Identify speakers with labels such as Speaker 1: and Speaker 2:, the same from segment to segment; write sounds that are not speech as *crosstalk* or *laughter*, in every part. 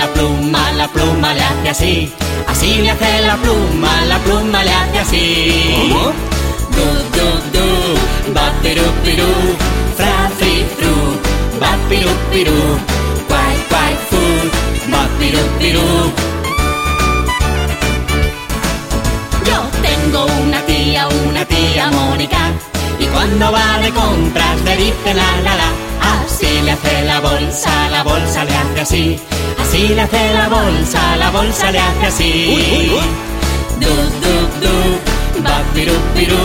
Speaker 1: la pluma, la pluma le hace así. Así le hace la pluma, la pluma le hace así.
Speaker 2: ¿Cómo?
Speaker 1: Du, du, du, ba piru piru, fra fri fru, ba piru piru, guay guay fu, ba piru piru. Yo tengo una tía, una tía Mónica, y cuando va de compras le dice la la la. Así le hace la bolsa, la bolsa le hace así. Así le hace la bolsa, la bolsa le hace así.
Speaker 2: Uy, uy, uy.
Speaker 1: Du, du, du, ba piru piru,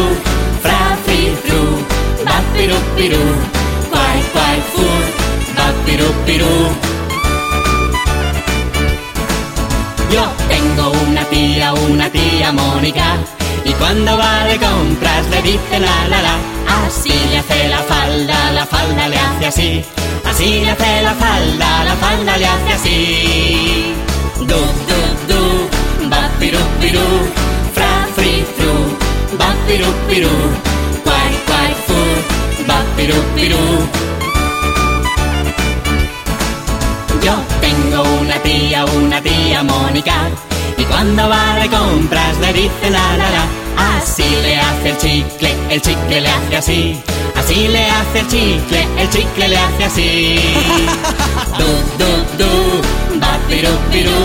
Speaker 1: fra fri fru, ba piru piru, guay guay fu, piru piru. Yo tengo una tía, una tía Mónica, y cuando va de compras le dice la la la. Así le hace la falda, la falda le hace así. Así le hace la falda, la falda le hace así. Du, du, du, ba piru piru, fra fri fru, ba piru piru, guay guay fu, ba piru piru. Yo tengo una tía, una tía Mónica, y cuando va de compras le dice la la la. Así le hace el chicle, el chicle le hace así. Así le hace el chicle, el chicle le hace así. *laughs* Du, du, du, ba piru piru,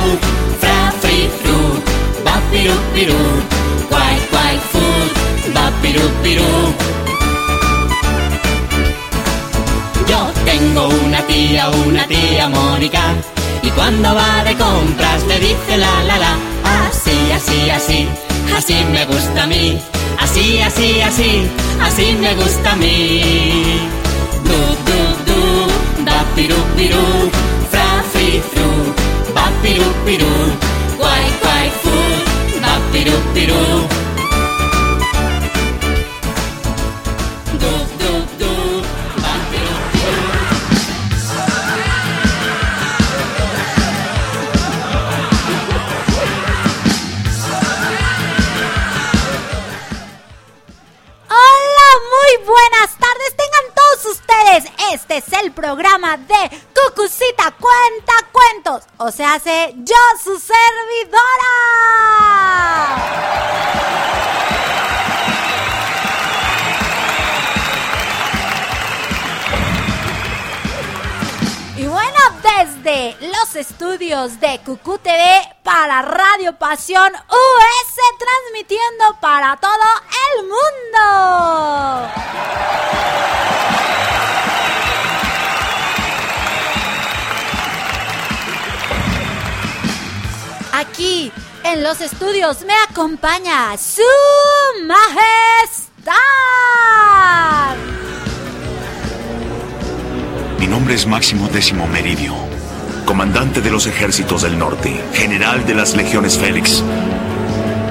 Speaker 1: fra fri fru, ba piru piru, guay guay ba piru piru. Yo tengo una tía, una tía Mónica, y cuando va de compras le dice la la la, así, así, así, así me gusta a mí, así, así, así, así me gusta a mí. Du, du, du, ba piru piru, fra fri fru, ba piru piru, guay guay fu, ba piru piru.
Speaker 3: Sea, hace yo su servidora. Y bueno, desde los estudios de Cucú TV para Radio Pasión US, transmitiendo para todo el mundo. Aquí en los estudios me acompaña su majestad.
Speaker 4: Mi nombre es Máximo Décimo Meridio, comandante de los ejércitos del norte, general de las legiones Félix,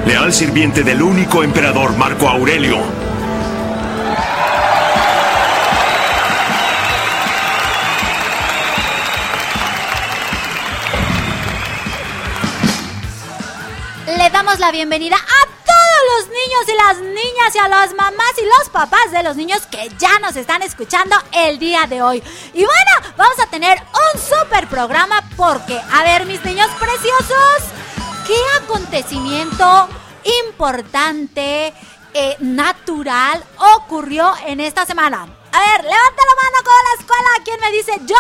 Speaker 4: leal sirviente del único emperador Marco Aurelio.
Speaker 3: La bienvenida a todos los niños y las niñas y a las mamás y los papás de los niños que ya nos están escuchando el día de hoy. Y bueno, vamos a tener un super programa porque, a ver, mis niños preciosos, ¿qué acontecimiento importante, eh, natural ocurrió en esta semana? A ver, levanta la mano con la escuela. ¿Quién me dice yo?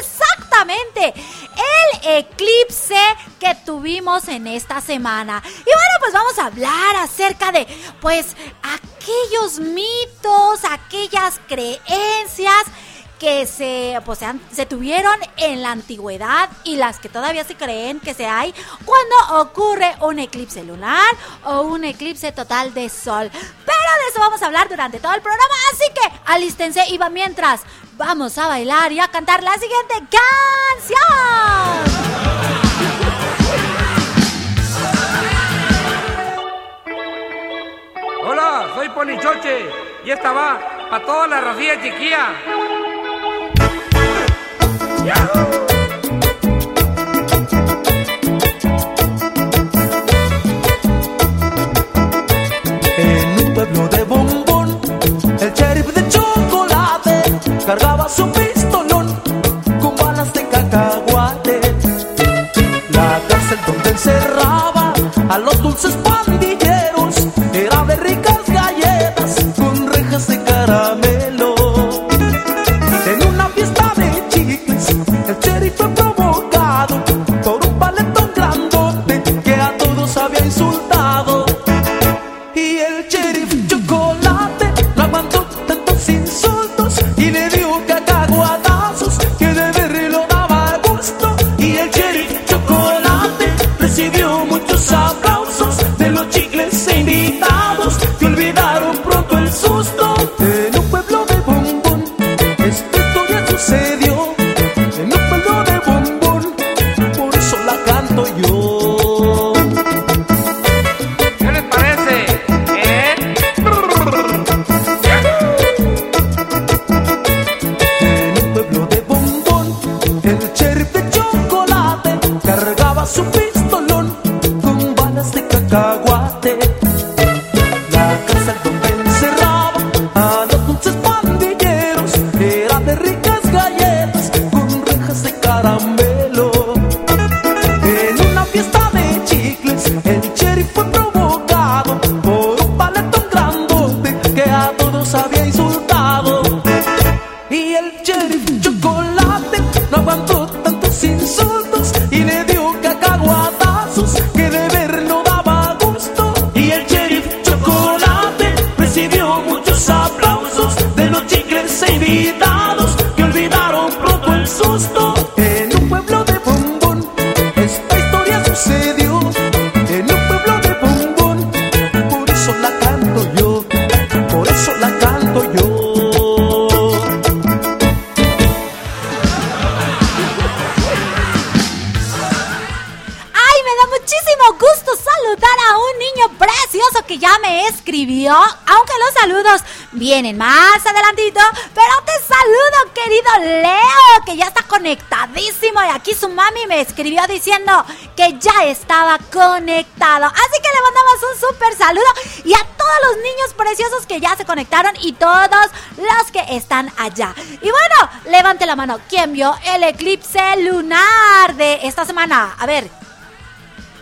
Speaker 3: Exactamente. El eclipse que tuvimos en esta semana. Y bueno, pues vamos a hablar acerca de, pues, aquellos mitos, aquellas creencias que se, pues, se, tuvieron en la antigüedad y las que todavía se creen que se hay cuando ocurre un eclipse lunar o un eclipse total de sol. Pero de eso vamos a hablar durante todo el programa, así que alístense y va mientras vamos a bailar y a cantar la siguiente canción.
Speaker 5: Hola, soy Ponichoche y esta va para toda la racía chiquilla.
Speaker 6: En un pueblo de bombón, el sheriff de chocolate cargaba su pistolón con balas de cacahuate. La cárcel donde encerraba a los dulces pandilleros era de ricas galletas con rejas de caramelo.
Speaker 3: Diciendo que ya estaba conectado. Así que le mandamos un súper saludo y a todos los niños preciosos que ya se conectaron y todos los que están allá. Y bueno, levante la mano. ¿Quién vio el eclipse lunar de esta semana? A ver,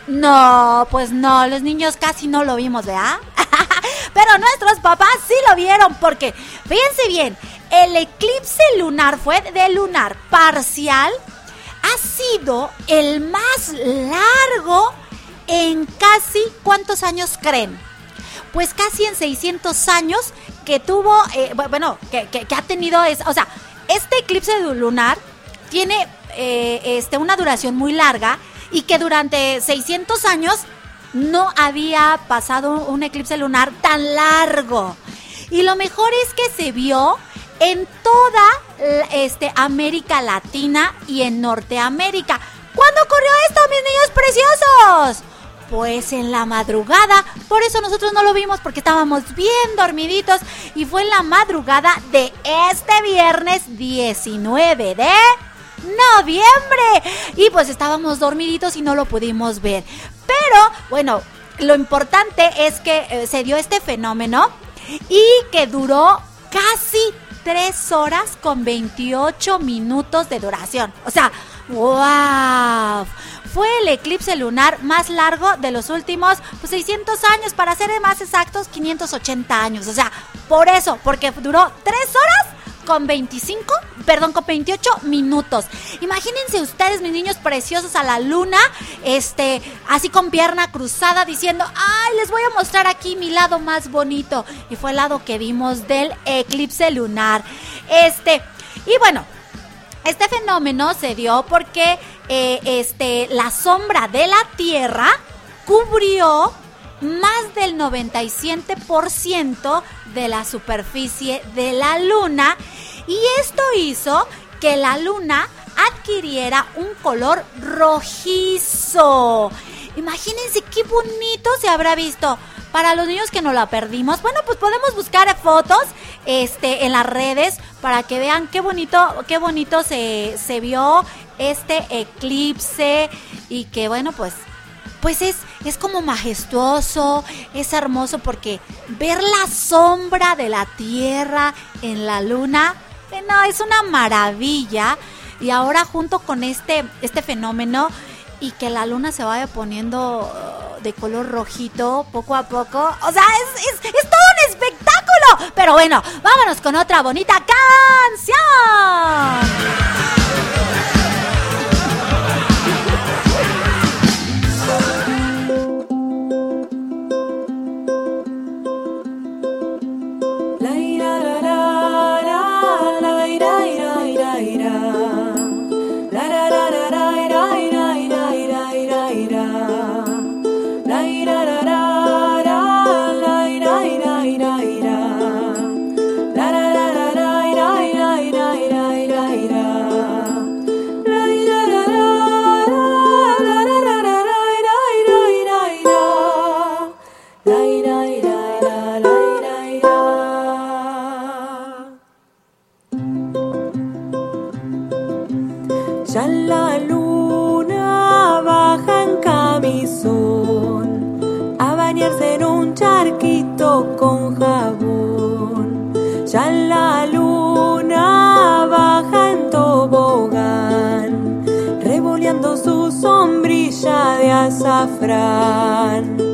Speaker 3: no, pues no, los niños casi no lo vimos, ¿verdad? *laughs* Pero nuestros papás sí lo vieron porque, fíjense bien, el eclipse lunar fue de lunar parcial, ha sido el más largo en casi, ¿cuántos años creen? Pues casi en 600 años que tuvo, eh, bu- bueno, que, ha tenido, es, o sea, este eclipse lunar tiene eh, este, una duración muy larga y que durante 600 años no había pasado un eclipse lunar tan largo. Y lo mejor es que se vio en toda este, América Latina y en Norteamérica. ¿Cuándo ocurrió esto, mis niños preciosos? Pues en la madrugada, por eso nosotros no lo vimos porque estábamos bien dormiditos y fue en la madrugada de este viernes 19 de noviembre y pues estábamos dormiditos y no lo pudimos ver. Pero bueno, lo importante es que eh, se dio este fenómeno y que duró casi 3 horas con 28 minutos de duración. O sea, wow. Fue el eclipse lunar más largo de los últimos pues, 600 años, para ser más exactos, 580 años. O sea, por eso, porque duró 3 horas con 25, perdón, con 28 minutos. Imagínense ustedes, mis niños preciosos, a la luna, este, así con pierna cruzada, diciendo, ay, les voy a mostrar aquí mi lado más bonito. Y fue el lado que vimos del eclipse lunar. Este, y bueno, este fenómeno se dio porque eh, este, la sombra de la Tierra cubrió más del 97% de la superficie de la Luna y esto hizo que la Luna adquiriera un color rojizo. Imagínense qué bonito se habrá visto. Para los niños que no la perdimos, bueno, pues podemos buscar fotos este, en las redes para que vean qué bonito, qué bonito se, se vio este eclipse y que bueno, pues pues es, es como majestuoso, es hermoso porque ver la sombra de la Tierra en la luna, no, es una maravilla. Y ahora junto con este, este fenómeno y que la luna se vaya poniendo uh, de color rojito poco a poco. O sea, es, es, es todo un espectáculo. Pero bueno, vámonos con otra bonita canción.
Speaker 2: Azafrán.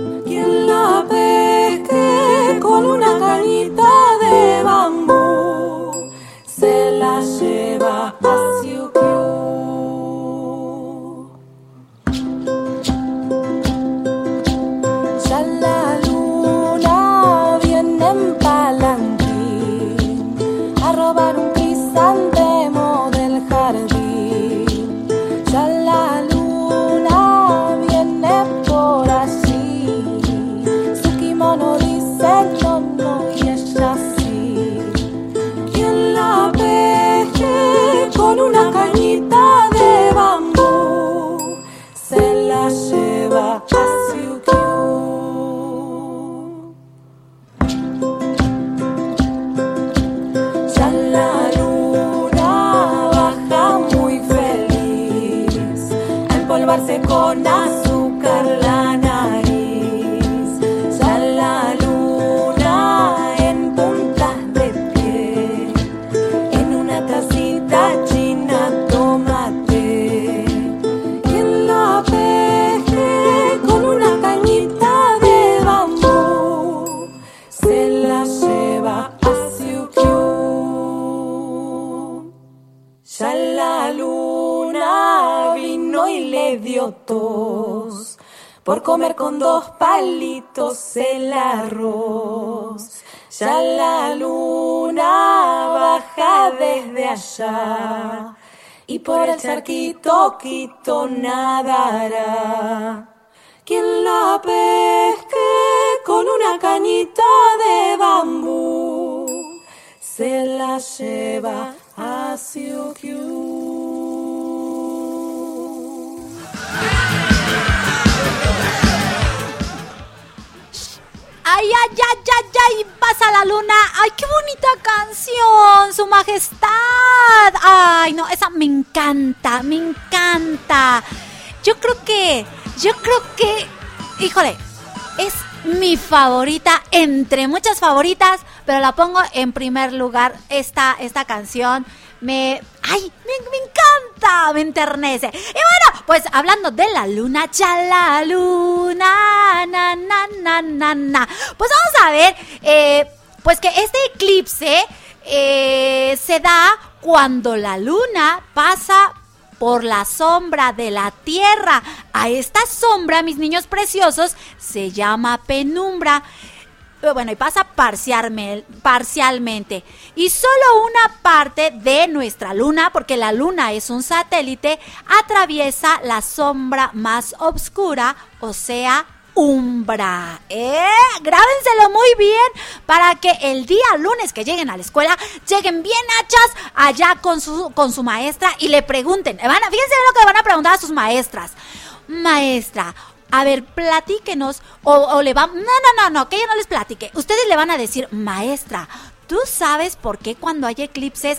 Speaker 2: Por comer con dos palitos el arroz. Ya la luna baja desde allá y por el charquito quito nadará. Quien la pesque con una cañita de bambú se la lleva a Siukiu.
Speaker 3: Ay, ay, ay, ay, ay, pasa la luna. Ay, qué bonita canción, su majestad. Ay, no, esa me encanta, me encanta. Yo creo que, yo creo que, híjole, es mi favorita entre muchas favoritas, pero la pongo en primer lugar esta, esta canción. Me, ay, me, me encanta, me enternece. Y bueno, pues hablando de la luna, ya la luna, na, na, na, na, na. Pues vamos a ver, eh, pues que este eclipse eh, se da cuando la luna pasa por la sombra de la tierra. A esta sombra, mis niños preciosos, se llama penumbra. Bueno, y pasa parcialme- parcialmente. Y solo una parte de nuestra luna, porque la luna es un satélite, atraviesa la sombra más oscura, o sea, umbra. ¿Eh? Grábenselo muy bien para que el día lunes que lleguen a la escuela lleguen bien hachas allá con su, con su maestra y le pregunten. Van a, fíjense lo que van a preguntar a sus maestras. Maestra, a ver, platíquenos. O, le van. No, no, no, no, que ella no les platique. Ustedes le van a decir, maestra. ¿Tú sabes por qué cuando hay eclipses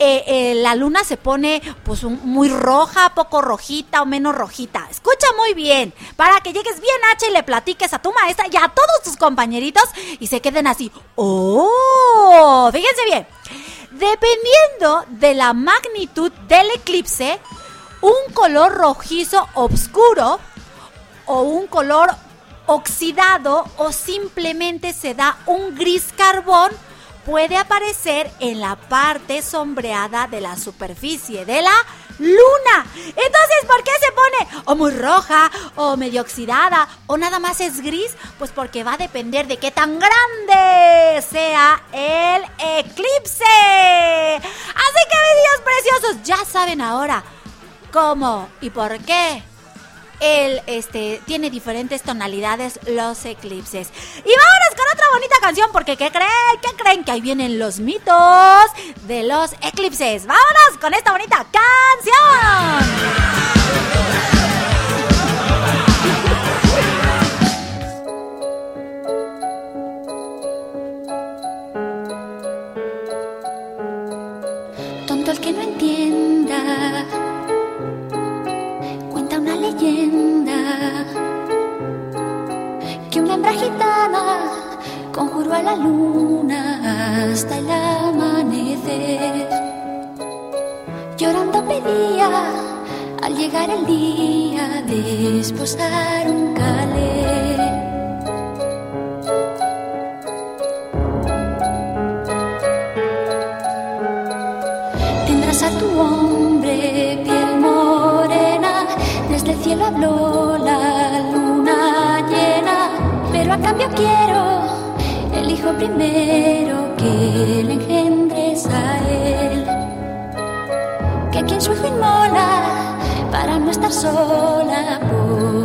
Speaker 3: eh, eh, la luna se pone pues un- muy roja, poco rojita o menos rojita? Escucha muy bien, para que llegues bien H y le platiques a tu maestra y a todos tus compañeritos y se queden así. ¡Oh! Fíjense bien. Dependiendo de la magnitud del eclipse, un color rojizo oscuro o un color oxidado o simplemente se da un gris carbón, puede aparecer en la parte sombreada de la superficie de la luna. Entonces, ¿por qué se pone o muy roja o medio oxidada o nada más es gris? Pues porque va a depender de qué tan grande sea el eclipse. Así que, mis preciosos, ya saben ahora cómo y por qué él este, tiene diferentes tonalidades los eclipses. Y vámonos con otra bonita canción porque ¿qué creen? ¿Qué creen? Que ahí vienen los mitos de los eclipses. Vámonos con esta bonita canción.
Speaker 7: Gitana conjuró a la luna hasta el amanecer. Llorando pedía al llegar el día de esposar un calé. Tendrás a tu hombre piel morena, desde el cielo habló cambio quiero el hijo primero que le engendres a él. Que quien su hijo inmola para no estar sola, poco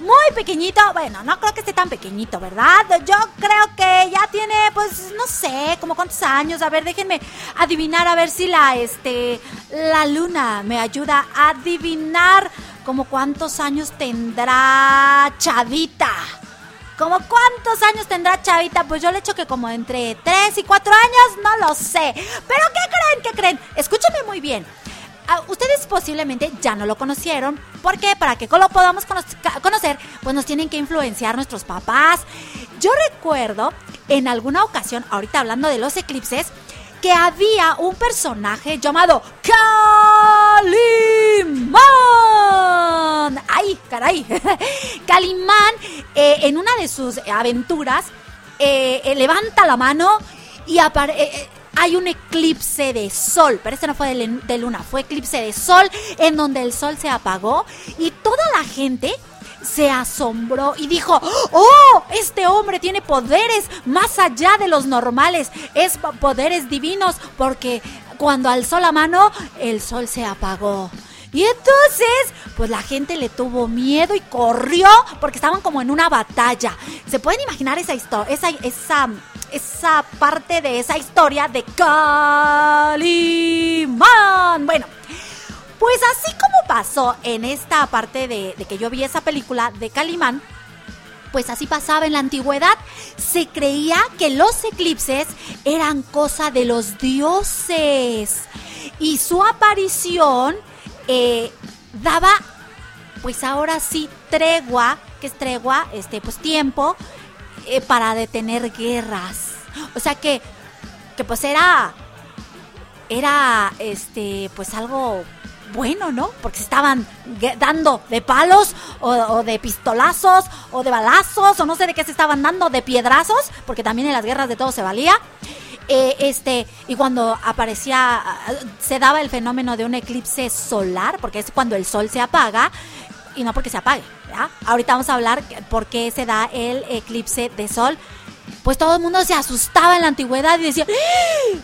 Speaker 3: muy pequeñito. Bueno, no creo que esté tan pequeñito, ¿verdad? Yo creo que ya tiene, pues, no sé, como cuántos años. A ver, déjenme adivinar, a ver si la, este, la luna me ayuda a adivinar como cuántos años tendrá Chavita. ¿Como cuántos años tendrá Chavita? Pues yo le echo que como entre 3 y 4 años, no lo sé. Pero ¿qué creen? ¿Qué creen? Escúchame muy bien. Ah, ustedes posiblemente ya no lo conocieron. porque Para que lo podamos conocer, pues nos tienen que influenciar nuestros papás. Yo recuerdo en alguna ocasión, ahorita hablando de los eclipses, que había un personaje llamado Calimán. ¡Ay, caray! *laughs* Calimán, eh, en una de sus aventuras, eh, eh, levanta la mano y hay un eclipse de sol, pero este no fue de, luna, fue eclipse de sol en donde el sol se apagó y toda la gente se asombró y dijo, oh, este hombre tiene poderes más allá de los normales, es poderes divinos porque cuando alzó la mano, el sol se apagó. Y entonces, pues la gente le tuvo miedo y corrió porque estaban como en una batalla. ¿Se pueden imaginar esa historia, esa, esa, esa parte de esa historia de Calimán? Bueno, pues así como pasó en esta parte de, que yo vi esa película de Calimán, pues así pasaba en la antigüedad. Se creía que los eclipses eran cosa de los dioses. Y su aparición eh, daba, pues ahora sí, tregua, que es tregua, este, pues tiempo, eh, para detener guerras. O sea que, que pues era, era, este, pues algo bueno, ¿no? Porque se estaban dando de palos o, de pistolazos o de balazos o no sé de qué se estaban dando, de piedrazos, porque también en las guerras de todo se valía. Eh, este, y cuando aparecía, se daba el fenómeno de un eclipse solar, porque es cuando el sol se apaga, y no porque se apague, ¿ya? Ahorita vamos a hablar por qué se da el eclipse de sol. Pues todo el mundo se asustaba en la antigüedad y decía, ¡Ah!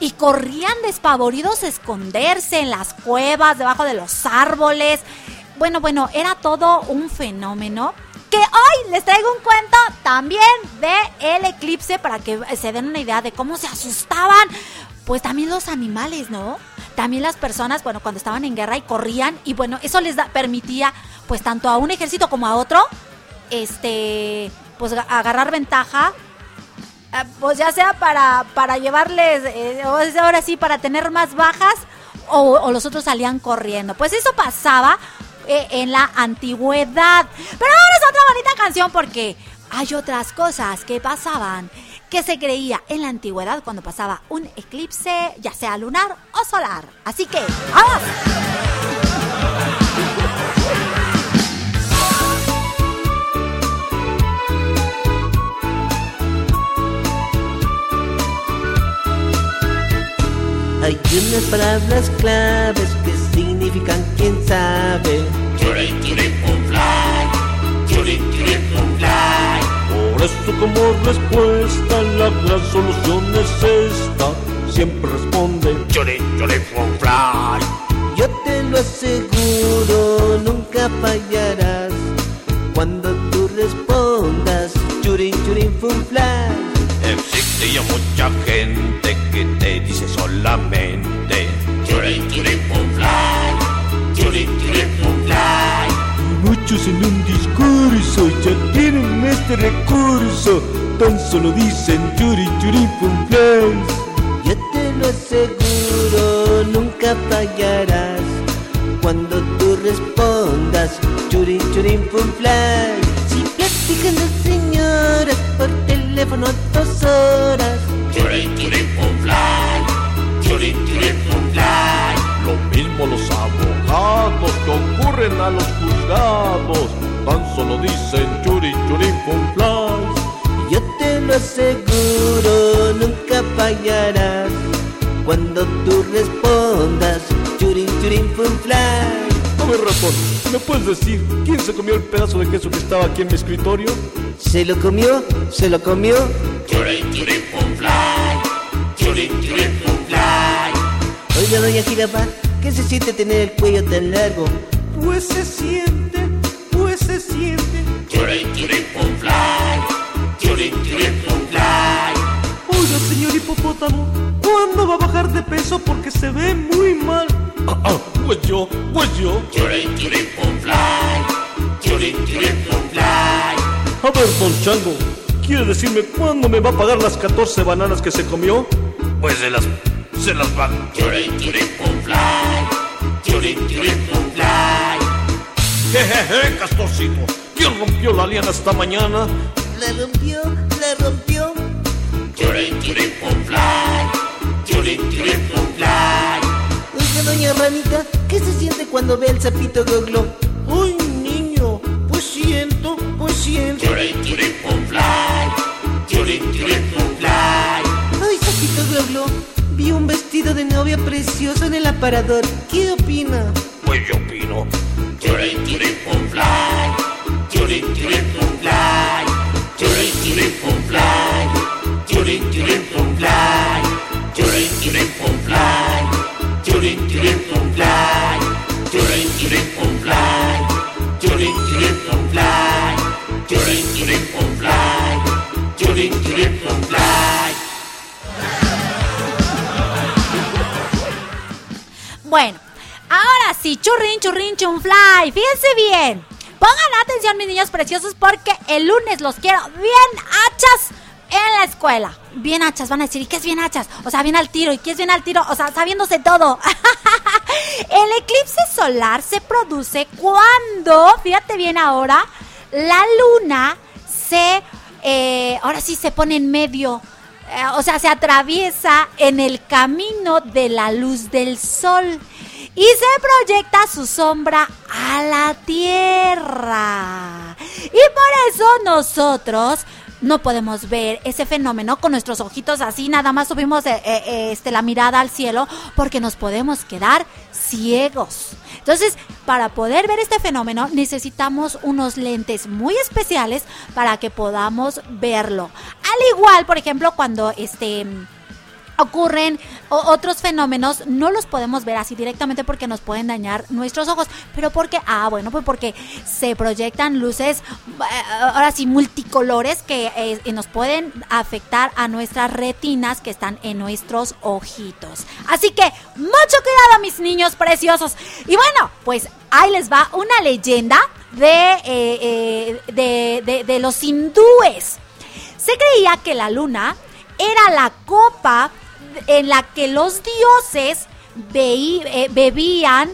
Speaker 3: y corrían despavoridos a esconderse en las cuevas, debajo de los árboles. Bueno, bueno, era todo un fenómeno que hoy les traigo un cuento también de el eclipse para que se den una idea de cómo se asustaban pues también los animales, ¿no? También las personas, bueno, cuando estaban en guerra y corrían y bueno, eso les permitía pues tanto a un ejército como a otro este pues agarrar ventaja Ah, pues ya sea para, para llevarles, eh, ahora sí, para tener más bajas, o, los otros salían corriendo. Pues eso pasaba eh, en la antigüedad. Pero ahora es otra bonita canción porque hay otras cosas que pasaban que se creía en la antigüedad cuando pasaba un eclipse, ya sea lunar o solar. Así que, ¡vamos!
Speaker 8: Hay unas palabras claves que significan quién sabe.
Speaker 9: Churin, churin, fly. Churin, churin, fly.
Speaker 10: Por eso como respuesta la gran solución es esta. Siempre responde
Speaker 9: Churin, churin, fly.
Speaker 8: Yo te lo aseguro, nunca fallarás cuando tú respondas Churin, churin, fly.
Speaker 9: Existe ya mucha gente que te dice solamente
Speaker 10: en un discurso ya tienen este recurso Tan solo dicen churin, churin, fly
Speaker 8: Yo te lo aseguro, nunca fallarás Cuando tú respondas churin, churin, fly Si platican las señoras por teléfono dos horas.
Speaker 9: Churin, churin, fly. Churin, churin, fly.
Speaker 10: A los juzgados. Tan solo dicen churin, churin, fly.
Speaker 8: Yo te lo aseguro, nunca fallarás. Cuando tú respondas, churin, churin, fly.
Speaker 10: Dime, ratón, ¿me puedes decir quién se comió el pedazo de queso que estaba aquí en mi escritorio?
Speaker 8: ¿Se lo comió? ¿Se lo comió? Oiga, doña Jirafa, ¿qué se siente tener el cuello tan largo?
Speaker 6: Pues se siente, pues se siente. Oiga, señor hipopótamo, ¿cuándo va a bajar de peso? Porque se ve muy mal.
Speaker 10: Ah, ah, pues yo, pues yo. A ver, don Chango, ¿quiere decirme cuándo me va a pagar las 14 bananas que se comió?
Speaker 9: Pues se las, se las va.
Speaker 10: Jejeje, Castorcito, ¿quién rompió la liana esta mañana?
Speaker 8: La rompió, la rompió. Oiga, doña Ranita, ¿qué se siente cuando ve al sapito goglo?
Speaker 6: Ay, niño, pues siento, pues siento.
Speaker 8: Ay, sapito goglo, vi un vestido de novia precioso en el aparador. ¿Qué opina?
Speaker 9: Pues yo opino.
Speaker 3: Bueno, ahora sí, churrin, churrin, chunfly. Fíjense bien. Pongan atención, mis niños preciosos, porque el lunes los quiero bien hachas en la escuela. Bien hachas, van a decir, ¿y qué es bien hachas? O sea, bien al tiro, ¿y qué es bien al tiro? O sea, sabiéndose todo. *laughs* el eclipse solar se produce cuando, fíjate bien ahora, la luna se, eh, ahora sí se pone en medio. Eh, o sea, se atraviesa en el camino de la luz del sol y se proyecta su sombra a la tierra. Y por eso nosotros no podemos ver ese fenómeno con nuestros ojitos así, nada más subimos eh, eh, este, la mirada al cielo porque nos podemos quedar ciegos. Entonces, para poder ver este fenómeno necesitamos unos lentes muy especiales para que podamos verlo. Al igual, por ejemplo, cuando este ocurren otros fenómenos, no los podemos ver así directamente porque nos pueden dañar nuestros ojos. Pero porque, ah, bueno, pues porque se proyectan luces, eh, ahora sí, multicolores que eh, nos pueden afectar a nuestras retinas que están en nuestros ojitos. Así que, mucho cuidado, mis niños preciosos. Y bueno, pues ahí les va una leyenda de, eh, de- de los hindúes. Se creía que la luna era la copa en la que los dioses eh, bebían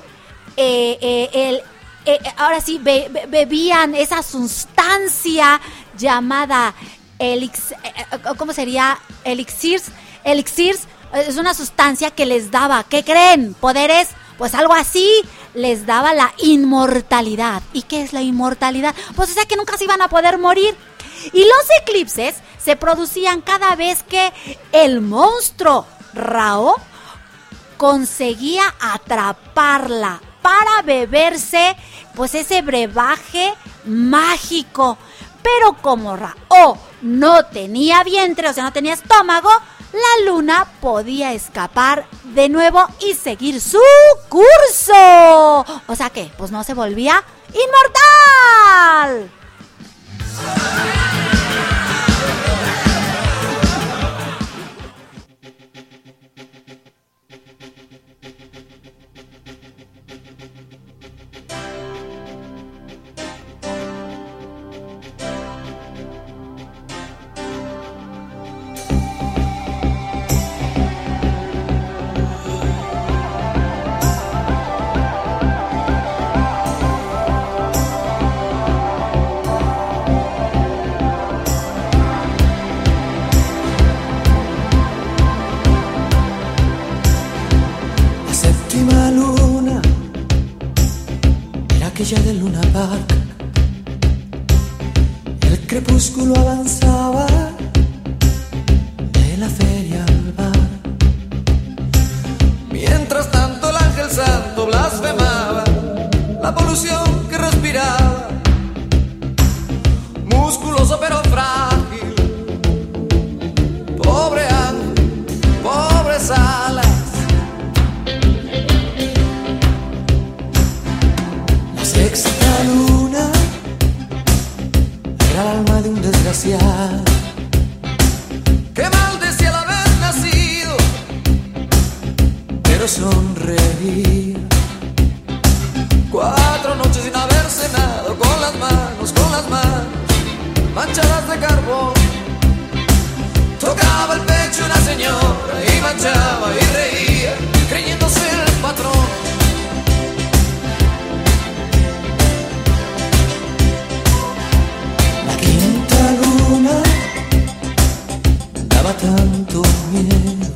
Speaker 3: eh, eh, el eh, ahora sí be- be- bebían esa sustancia llamada elix, ¿cómo sería? Elixirs, elixirs es una sustancia que les daba, ¿qué creen? Poderes, pues algo así les daba la inmortalidad. ¿Y qué es la inmortalidad? Pues o sea que nunca se iban a poder morir. Y los eclipses se producían cada vez que el monstruo Rao conseguía atraparla para beberse pues ese brebaje mágico. Pero como Rao no tenía vientre, o sea, no tenía estómago, la luna podía escapar de nuevo y seguir su curso. O sea que, pues no se volvía inmortal.
Speaker 6: crepúsculo avanzaba de la feria al bar. Mientras tanto el ángel santo blasfemaba la
Speaker 11: polución que respiraba, musculoso pero frágil. iglesia. Qué maldecía el haber nacido, pero sonreí. Cuatro noches sin haber cenado, con las manos, con las manos, manchadas de carbón. Tocaba el pecho una señora y manchaba y reía. tanto miedo.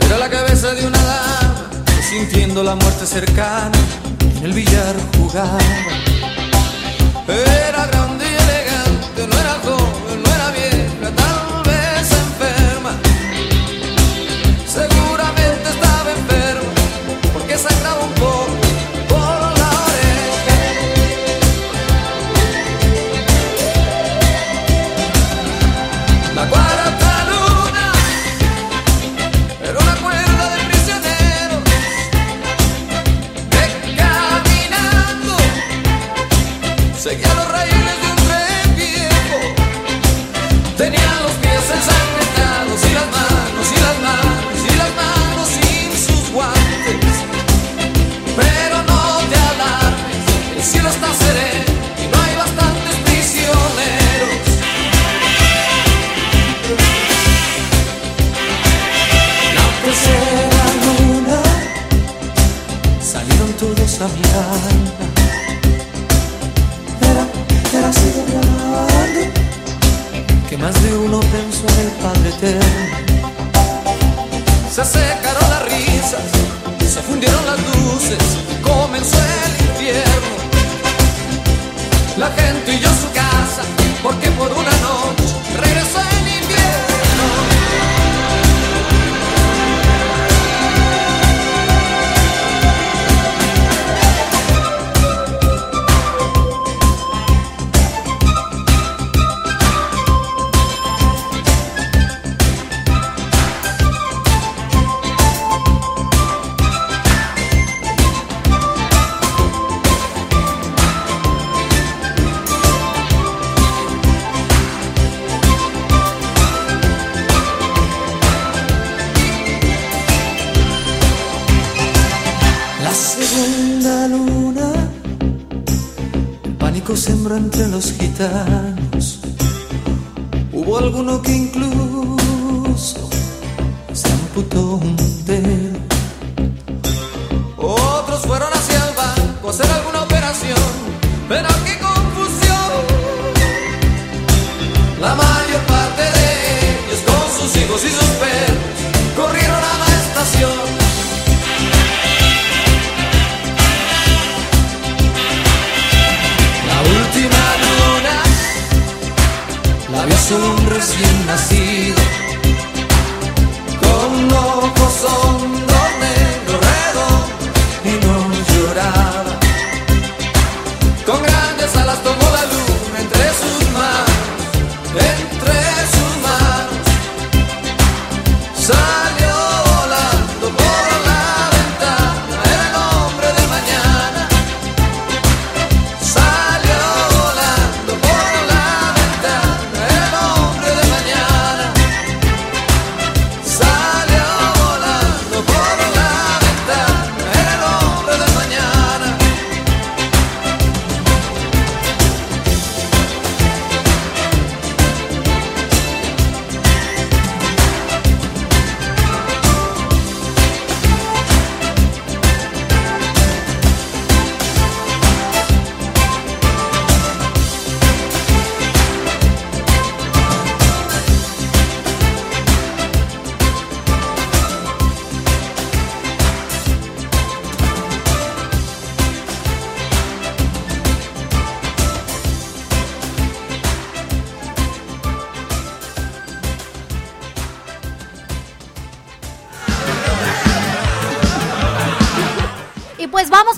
Speaker 11: Era la cabeza de una dama sintiendo la muerte cercana en el billar jugaba. Era grande es un recién nacido, con ojos
Speaker 3: son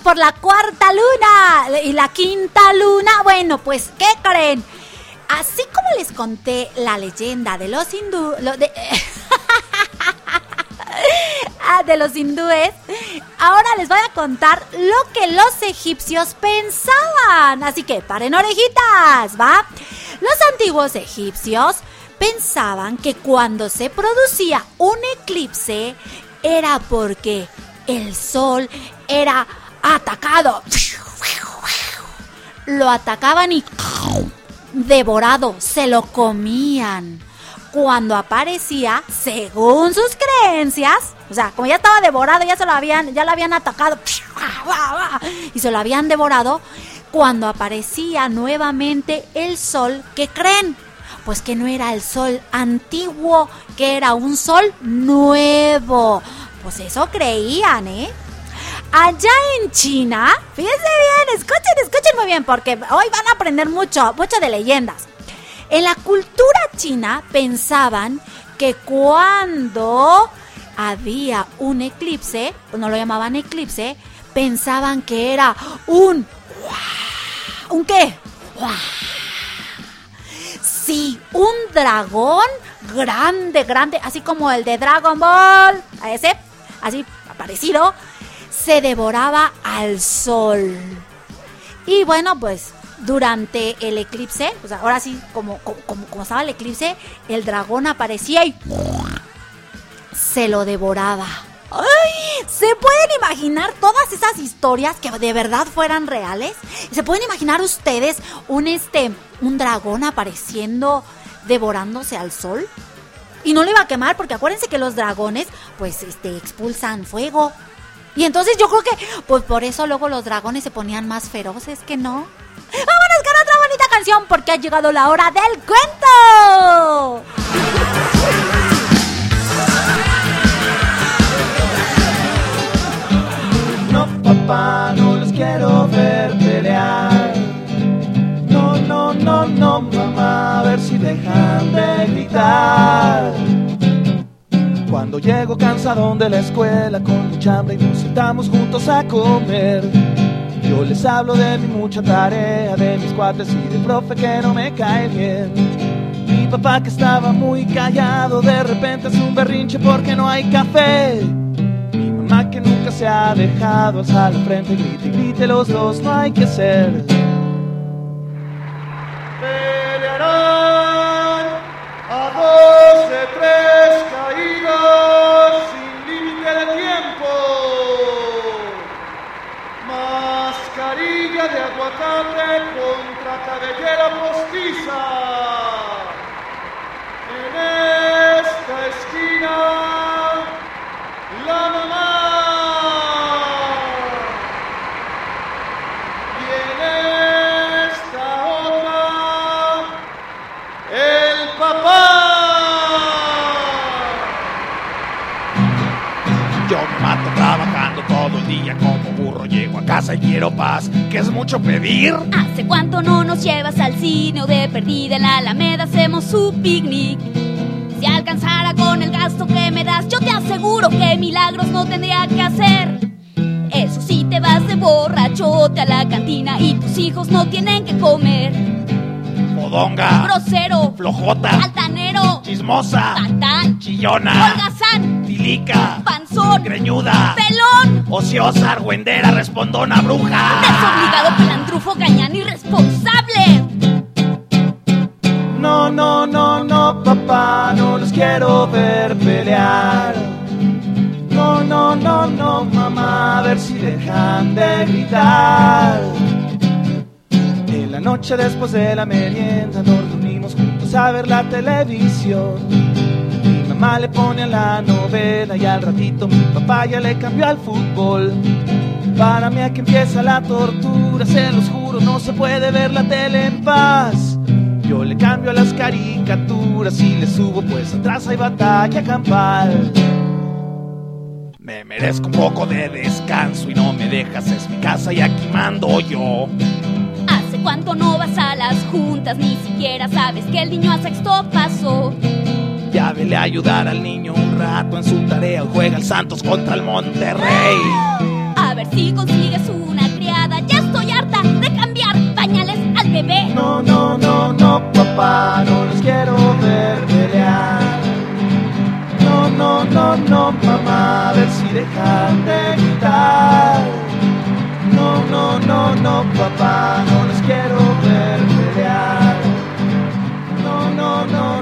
Speaker 3: por la cuarta luna y la quinta luna. Bueno, pues, ¿qué creen? Así como les conté la leyenda de los hindú... de, *laughs* Ah, de los hindúes, ahora les voy a contar lo que los egipcios pensaban. Así que paren orejitas, ¿va? Los antiguos egipcios pensaban que cuando se producía un eclipse era porque el sol era atacado. Lo atacaban y devorado, se lo comían. Cuando aparecía, según sus creencias, o sea, como ya estaba devorado, ya se lo habían, ya lo habían atacado y se lo habían devorado, cuando aparecía nuevamente el sol, ¿qué creen? Pues que no era el sol antiguo, que era un sol nuevo. Pues eso creían, ¿eh? Allá en China, fíjense bien, escuchen, escuchen muy bien, porque hoy van a aprender mucho, mucho de leyendas. En la cultura china pensaban que cuando había un eclipse, pues no lo llamaban eclipse, pensaban que era un... ¿Un qué? Sí, un dragón grande, grande, así como el de Dragon Ball, ese, así parecido, se devoraba al sol. Y bueno, pues durante el eclipse, sea, ahora sí, como, como, estaba el eclipse, el dragón aparecía y se lo devoraba. ¿Se pueden imaginar todas esas historias que de verdad fueran reales? ¿Se pueden imaginar ustedes un este un dragón apareciendo devorándose al sol? Y no le iba a quemar porque acuérdense que los dragones pues este expulsan fuego. Y entonces yo creo que pues por eso luego los dragones se ponían más feroces que no. Vámonos con otra bonita canción porque ha llegado la hora del cuento.
Speaker 12: No, papá, no los quiero ver pelear. No, no, no, no, mamá, a ver si dejan de gritar. Cuando llego cansado de la escuela con mucha hambre y nos sentamos juntos a comer. Yo les hablo de mi mucha tarea, de mis cuates y del profe que no me cae bien. Mi papá que estaba muy callado, de repente es un berrinche porque no hay café. Mi mamá que nunca se ha dejado alzar la frente, grite y grite los dos, no hay que ser. Aguacate contra cabellera postiza.
Speaker 13: Casa y quiero paz, que es mucho pedir.
Speaker 14: ¿Hace cuánto no nos llevas al cine o de perdida en la Alameda hacemos su picnic? Si alcanzara con el gasto que me das, yo te aseguro que milagros no tendría que hacer. Eso sí, te vas de borrachote a la cantina y tus hijos no tienen que comer.
Speaker 13: Fodonga,
Speaker 14: Grosero,
Speaker 13: flojota,
Speaker 14: altanero,
Speaker 13: chismosa,
Speaker 14: patán,
Speaker 13: chillona, tilica,
Speaker 14: panzón,
Speaker 13: greñuda,
Speaker 14: pelón,
Speaker 13: ociosa, argüendera, respondona, bruja.
Speaker 14: desobligado, pelantrufo, gañán, irresponsable.
Speaker 12: No, no, no, no, papá, no los quiero ver pelear. No, no, no, no, mamá, a ver si dejan de gritar. En la noche después de la merienda nos reunimos juntos a ver la televisión. Mamá le pone a la novela y al ratito mi papá ya le cambió al fútbol. Para mí aquí empieza la tortura, se los juro, no se puede ver la tele en paz. Yo le cambio a las caricaturas y le subo, pues atrás hay batalla campal.
Speaker 13: Me merezco un poco de descanso y no me dejas, es mi casa y aquí mando yo.
Speaker 14: ¿Hace cuánto no vas a las juntas? Ni siquiera sabes que el niño a sexto pasó.
Speaker 13: Ya vele a ayudar al niño un rato en su tarea. Juega el Santos contra el Monterrey.
Speaker 14: A ver si consigues una criada. Ya estoy harta de cambiar pañales al bebé.
Speaker 6: No, no, no, no, papá, no los quiero ver pelear. No, no, no, no, mamá, a ver si dejan de gritar. No, no, no, no, papá, no los quiero ver pelear. No, no, no,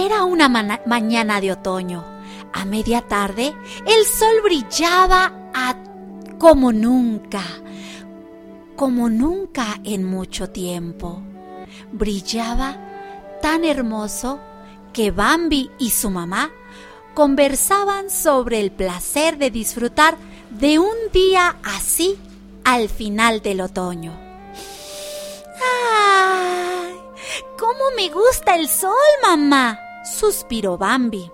Speaker 3: Era una mañana de otoño. A media tarde, el sol brillaba como nunca, como nunca en mucho tiempo. Brillaba tan hermoso que Bambi y su mamá conversaban sobre el placer de disfrutar de un día así al final del otoño. ¡Ay! ¿Cómo me gusta el sol, mamá? Suspiró Bambi.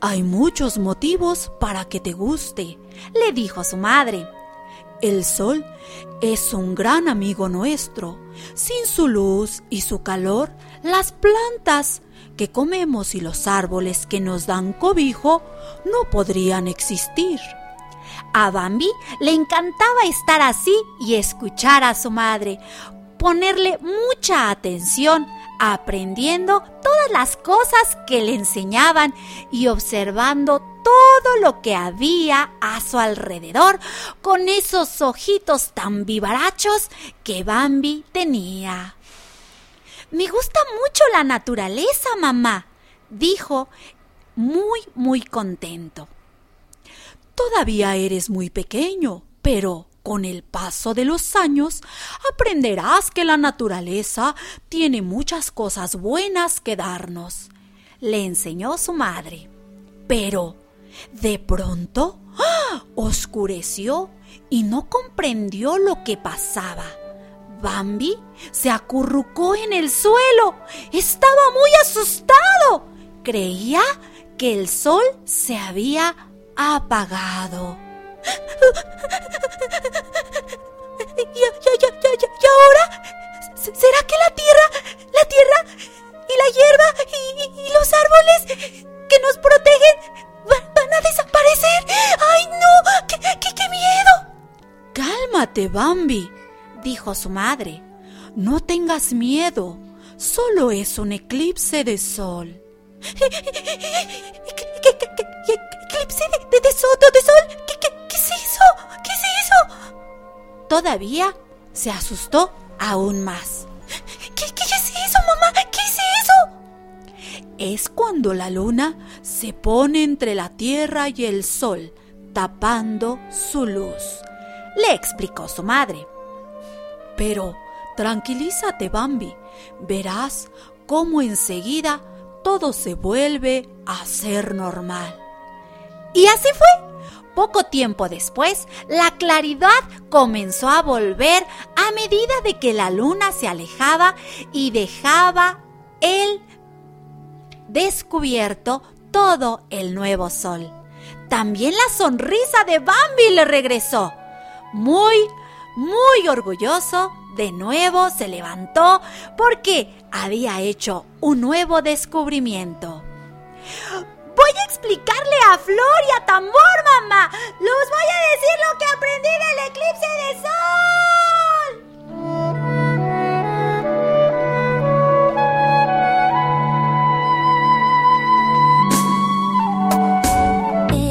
Speaker 3: Hay muchos motivos para que te guste, le dijo su madre. El sol es un gran amigo nuestro. Sin su luz y su calor, las plantas que comemos y los árboles que nos dan cobijo no podrían existir. A Bambi le encantaba estar así y escuchar a su madre, ponerle mucha atención, aprendiendo todas las cosas que le enseñaban y observando todo lo que había a su alrededor con esos ojitos tan vivarachos que Bambi tenía. Me gusta mucho la naturaleza, mamá, dijo muy, muy contento. Todavía eres muy pequeño, pero con el paso de los años aprenderás que la naturaleza tiene muchas cosas buenas que darnos, le enseñó su madre. Pero, de pronto, ¡ah! oscureció y no comprendió lo que pasaba. Bambi se acurrucó en el suelo. Estaba muy asustado. Creía que el sol se había apagado. ¿Y, y- y- y- y ahora? ¿Se- ¿Será que la tierra, la tierra y la hierba y, y- y los árboles que nos protegen va- van a desaparecer? ¡Ay, no! ¡Qué, qué, qué miedo! Cálmate, Bambi, dijo su madre. No tengas miedo. Solo es un eclipse de sol. ¿Qué, qué- qué- qué- qué- eclipse de, de, de sol? de sol? ¿Qué, qué, qué es eso? ¿Qué es eso? Todavía se asustó aún más. ¿Qué, qué es eso, mamá? ¿Qué es eso? Es cuando la luna se pone entre la tierra y el sol, tapando su luz, le explicó su madre. Pero tranquilízate, Bambi. Verás cómo enseguida todo se vuelve a ser normal. Y así fue. Poco tiempo después, la claridad comenzó a volver a medida de que la luna se alejaba y dejaba el descubierto todo el nuevo sol. También la sonrisa de Bambi le regresó. Muy, muy orgulloso, de nuevo se levantó porque había hecho un nuevo descubrimiento. Voy a explicarle a Flor y a Tambor, mamá. Los voy a decir lo que aprendí del eclipse de sol.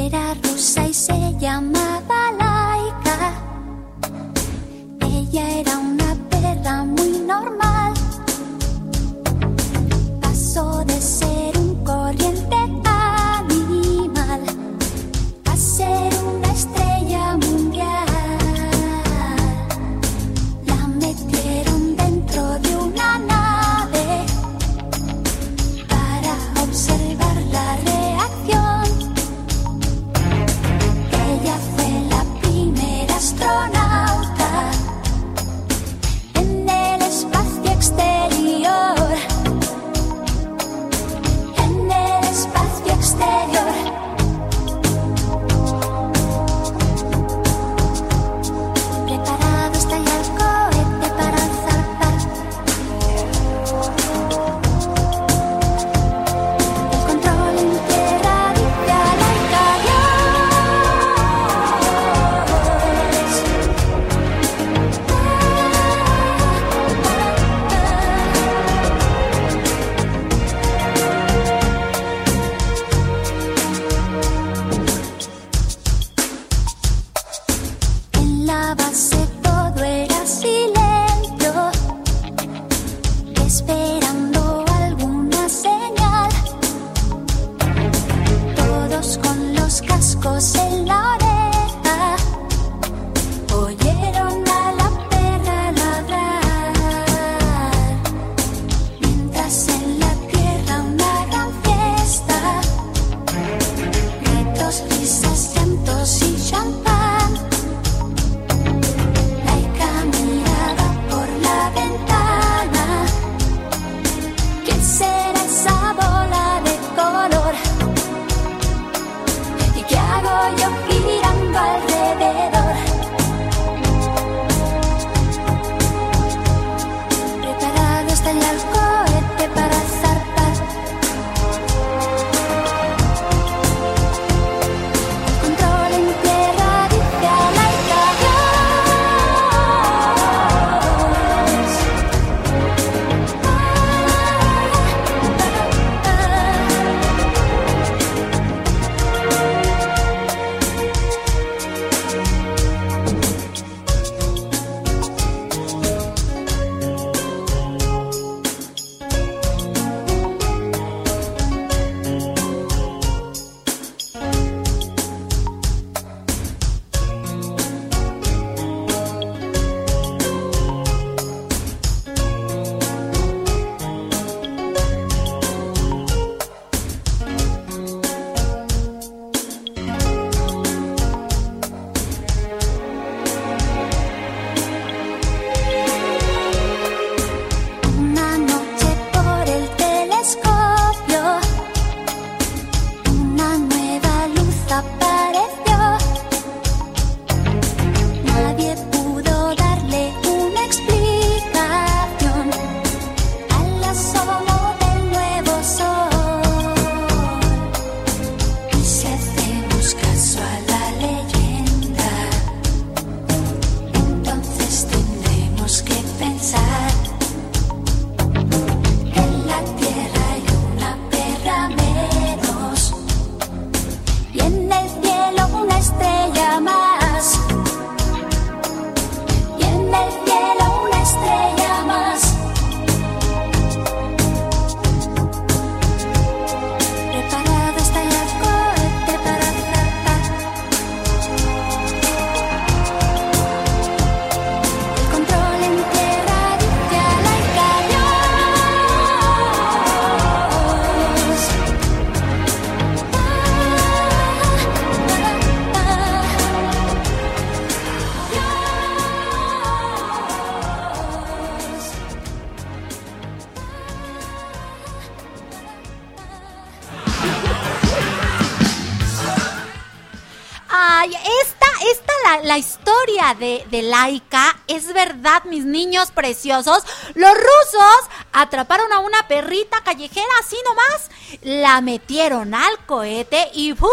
Speaker 7: Era rosa y se llamaba Laika. Ella era una perra muy normal.
Speaker 3: La, historia de, de Laika es verdad, mis niños preciosos. Los rusos atraparon a una perrita callejera así nomás, la metieron al cohete y ¡pum!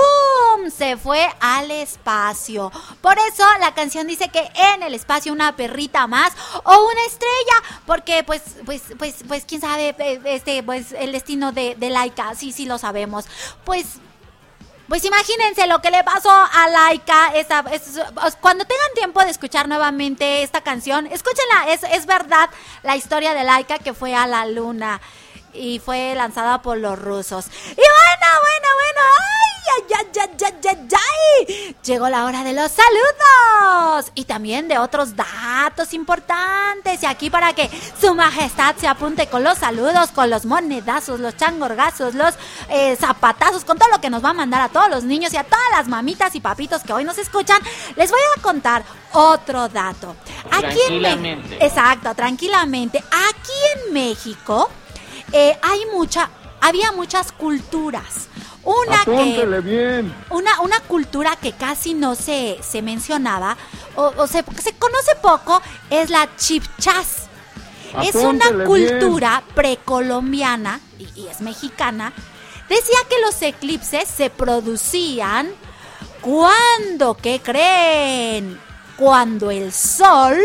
Speaker 3: se fue al espacio. Por eso la canción dice que en el espacio una perrita más o una estrella, porque pues, pues, pues, pues, quién sabe, eh, este, pues el destino de, de Laika, sí, sí lo sabemos. Pues pues imagínense lo que le pasó a Laika. Esa, es- cuando tengan tiempo de escuchar nuevamente esta canción, escúchenla. Es, es verdad la historia de Laika que fue a la luna y fue lanzada por los rusos. Y bueno, bueno, bueno. ¡Ay, ay, ay, ay, ay, ay, ay! Llegó la hora de los saludos y también de otros datos importantes. Y aquí para que su majestad se apunte con los saludos, con los monedazos, los changorgazos, los eh, zapatazos, con todo lo que nos va a mandar a todos los niños y a todas las mamitas y papitos que hoy nos escuchan, les voy a contar otro dato. Aquí en Me-
Speaker 15: Tranquilamente.
Speaker 3: Exacto, tranquilamente. Aquí en México eh, hay mucha, había muchas culturas. Una que
Speaker 16: Apúntele bien.
Speaker 3: una, una cultura que casi no se, se mencionaba o, o se, se conoce poco es la chipchas. Es una cultura precolombiana y, y es mexicana. Decía que los eclipses se producían cuando, ¿qué creen? Cuando el sol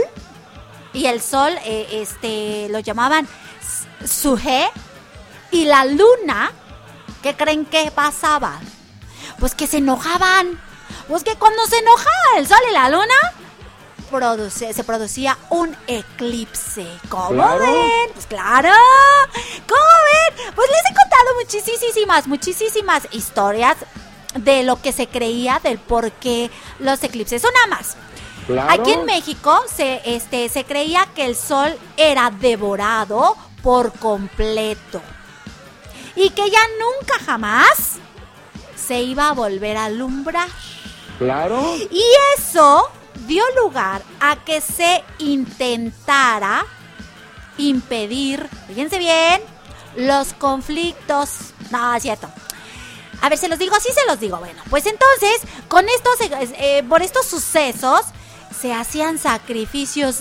Speaker 3: y el sol, eh, este, lo llamaban suje y la luna, ¿qué creen que pasaba? Pues que se enojaban. Pues que cuando se enojaba el sol y la luna, produce- se producía un eclipse. ¿Cómo
Speaker 16: Claro.
Speaker 3: ven? Pues claro. ¿Cómo ven? Pues les he contado muchísimas, muchísimas historias de lo que se creía del por qué los eclipses. Una más.
Speaker 16: Claro.
Speaker 3: Aquí en México se, este, se creía que el sol era devorado por completo y que ya nunca jamás se iba a volver a alumbrar.
Speaker 16: Claro.
Speaker 3: Y eso dio lugar a que se intentara impedir, fíjense bien, los conflictos. No, es cierto. A ver, ¿se los digo? Sí se los digo. Bueno, pues entonces, con estos, eh, por estos sucesos, se hacían sacrificios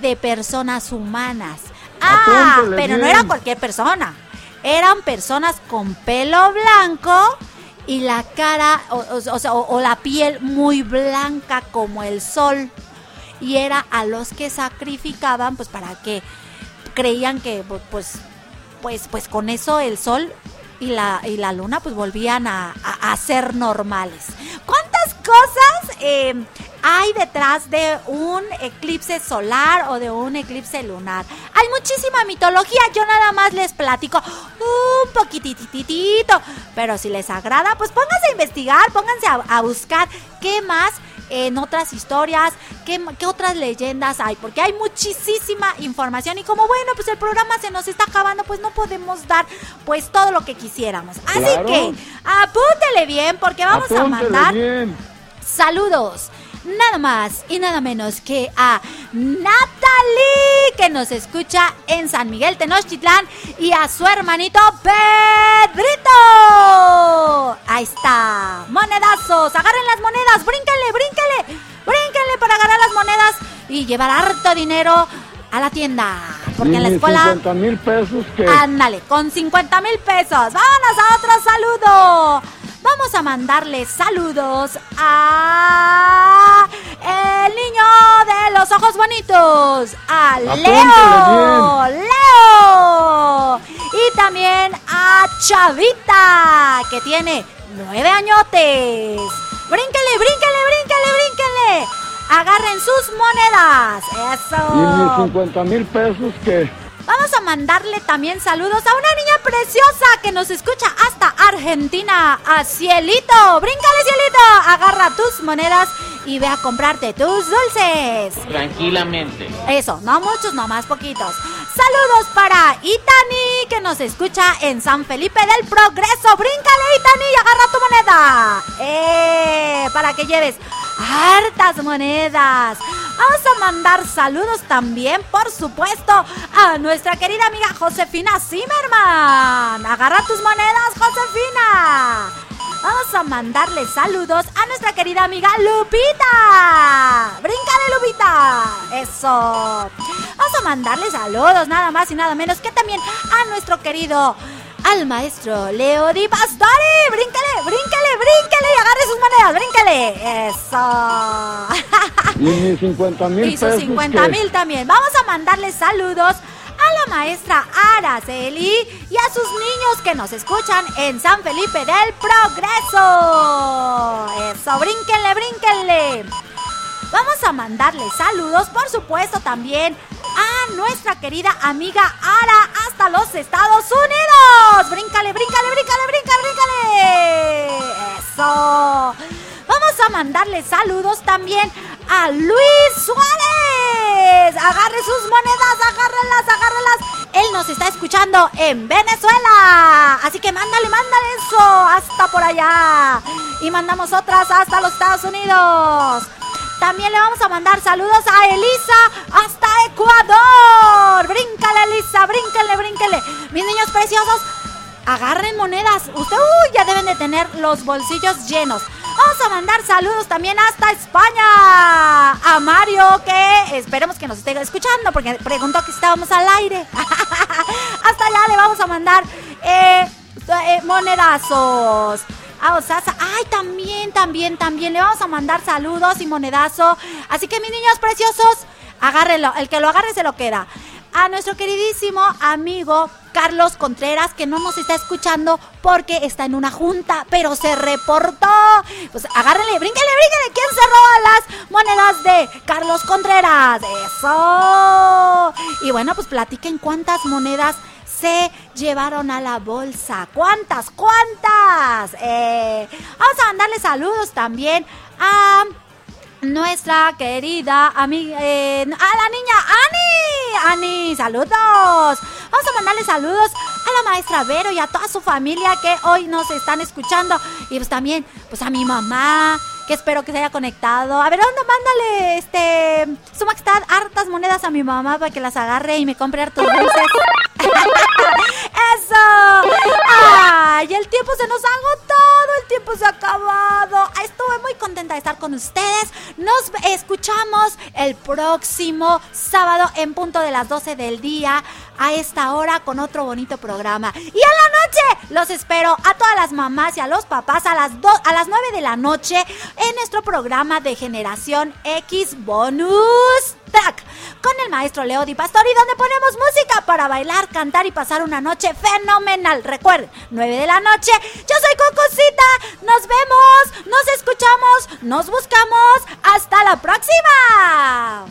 Speaker 3: de personas humanas. Ah, pero no era cualquier persona. Eran personas con pelo blanco y la cara, o, o- o sea, o- o la piel muy blanca como el sol. Y era a los que sacrificaban, pues para que creían que, pu- pues, pues, pues con eso el sol y la, y la luna pues volvían a, ser normales. ¿Cuántas cosas eh, hay detrás de un eclipse solar o de un eclipse lunar? Hay muchísima mitología, yo nada más les platico un poquitititito, pero si les agrada, pues pónganse a investigar, pónganse a buscar qué más en otras historias, qué, qué otras leyendas hay, porque hay muchísima información y como bueno, pues el programa se nos está acabando, pues no podemos dar pues todo lo que quisiéramos. Así
Speaker 16: Claro.
Speaker 3: que apúntele bien porque vamos a
Speaker 16: Apúntele
Speaker 3: mandar
Speaker 16: bien.
Speaker 3: saludos. Nada más y nada menos que a Natalie, que nos escucha en San Miguel Tenochtitlán, y a su hermanito Pedrito. Ahí está. Monedazos. Agarren las monedas. Brínquenle, brínquenle. Brínquenle para agarrar las monedas y llevar harto dinero a la tienda. Porque
Speaker 16: Y
Speaker 3: en la escuela
Speaker 16: 50 mil pesos que...
Speaker 3: Ándale, con 50 mil pesos. Vámonos a otro saludo. Vamos a mandarle saludos a el niño de los ojos bonitos, a Leo, Leo, y también a Chavita, que tiene nueve añotes. Brínquele, brínquele, brínquele, brínquele. Agarren sus monedas. Eso.
Speaker 16: Y mis 50 mil pesos que...
Speaker 3: Vamos a mandarle también saludos a una niña preciosa que nos escucha hasta Argentina, a Cielito. Bríncale, Cielito. Agarra tus monedas y ve a comprarte tus dulces.
Speaker 15: Tranquilamente.
Speaker 3: Eso, no muchos, no más poquitos. Saludos para Itani, que nos escucha en San Felipe del Progreso. Bríncale, Itani, y agarra tu moneda. ¡Eh! Para que lleves hartas monedas. Vamos a mandar saludos también, por supuesto, a nuestra querida amiga Josefina Zimmerman. Agarra tus monedas, Josefina. Vamos a mandarle saludos a nuestra querida amiga Lupita. ¡Bríncale, Lupita! Eso. Vamos a mandarle saludos, nada más y nada menos que también a nuestro querido al maestro Leo Di Pastori. ¡Bríncale, bríncale, bríncale! Y agarre sus monedas, bríncale. Eso.
Speaker 16: Y mis 50 mil
Speaker 3: Y sus
Speaker 16: pesos.
Speaker 3: 50
Speaker 16: que-
Speaker 3: mil también. Vamos a mandarle saludos la maestra Araceli y a sus niños que nos escuchan en San Felipe del Progreso. Eso, brínquenle, brínquenle. Vamos a mandarle saludos, por supuesto, también a nuestra querida amiga Ara hasta los Estados Unidos. Bríncale, bríncale, bríncale, bríncale, bríncale. Eso. Vamos a mandarle saludos también a Luis Suárez. Agarre sus monedas, agárrenlas, agárrenlas. Él nos está escuchando en Venezuela. Así que mándale, mándale eso hasta por allá. Y mandamos otras hasta los Estados Unidos. También le vamos a mandar saludos a Elisa hasta Ecuador. Bríncale, Elisa, brínquenle, brínquenle. Mis niños preciosos, agarren monedas. Ustedes uy, ya deben de tener los bolsillos llenos. Vamos a mandar saludos también hasta España. A Mario, que esperemos que nos esté escuchando, porque preguntó que estábamos al aire. *laughs* hasta allá le vamos a mandar eh, eh, monedazos. A Osasa, ay, también, también, también. Le vamos a mandar saludos y monedazo. Así que, mis niños preciosos, agárrenlo. El que lo agarre se lo queda. A nuestro queridísimo amigo Carlos Contreras, que no nos está escuchando porque está en una junta, pero se reportó. Pues agárrenle, brínquenle, brínquenle. ¿Quién se roba las monedas de Carlos Contreras? Eso. Y bueno, pues platiquen cuántas monedas se llevaron a la bolsa. ¿Cuántas? ¿Cuántas? Eh, vamos a mandarle saludos también a nuestra querida amiga, eh, a la niña Ani. Ani, saludos. Vamos a mandarle saludos a la maestra Vero y a toda su familia que hoy nos están escuchando. Y pues también, pues a mi mamá, que espero que se haya conectado. A ver, ¿dónde mándale, este, su majestad, hartas monedas a mi mamá para que las agarre y me compre hartos dulces. *laughs* ¡Eso! ¡Ay! El tiempo se nos ha agotado, el tiempo se ha acabado. Estuve muy contenta de estar con ustedes. Nos escuchamos el próximo sábado en punto de las 12 del día a esta hora con otro bonito programa. Y a la noche los espero a todas las mamás y a los papás a las, do- a las 9 de la noche en nuestro programa de Generación X Bonus Track con el maestro Leo Di Pastori donde ponemos música para bailar, cantar y pasar una noche fenomenal. Recuerden, 9 de la noche. Yo soy Cocosita. Nos vemos, nos escuchamos, nos buscamos. Hasta la próxima.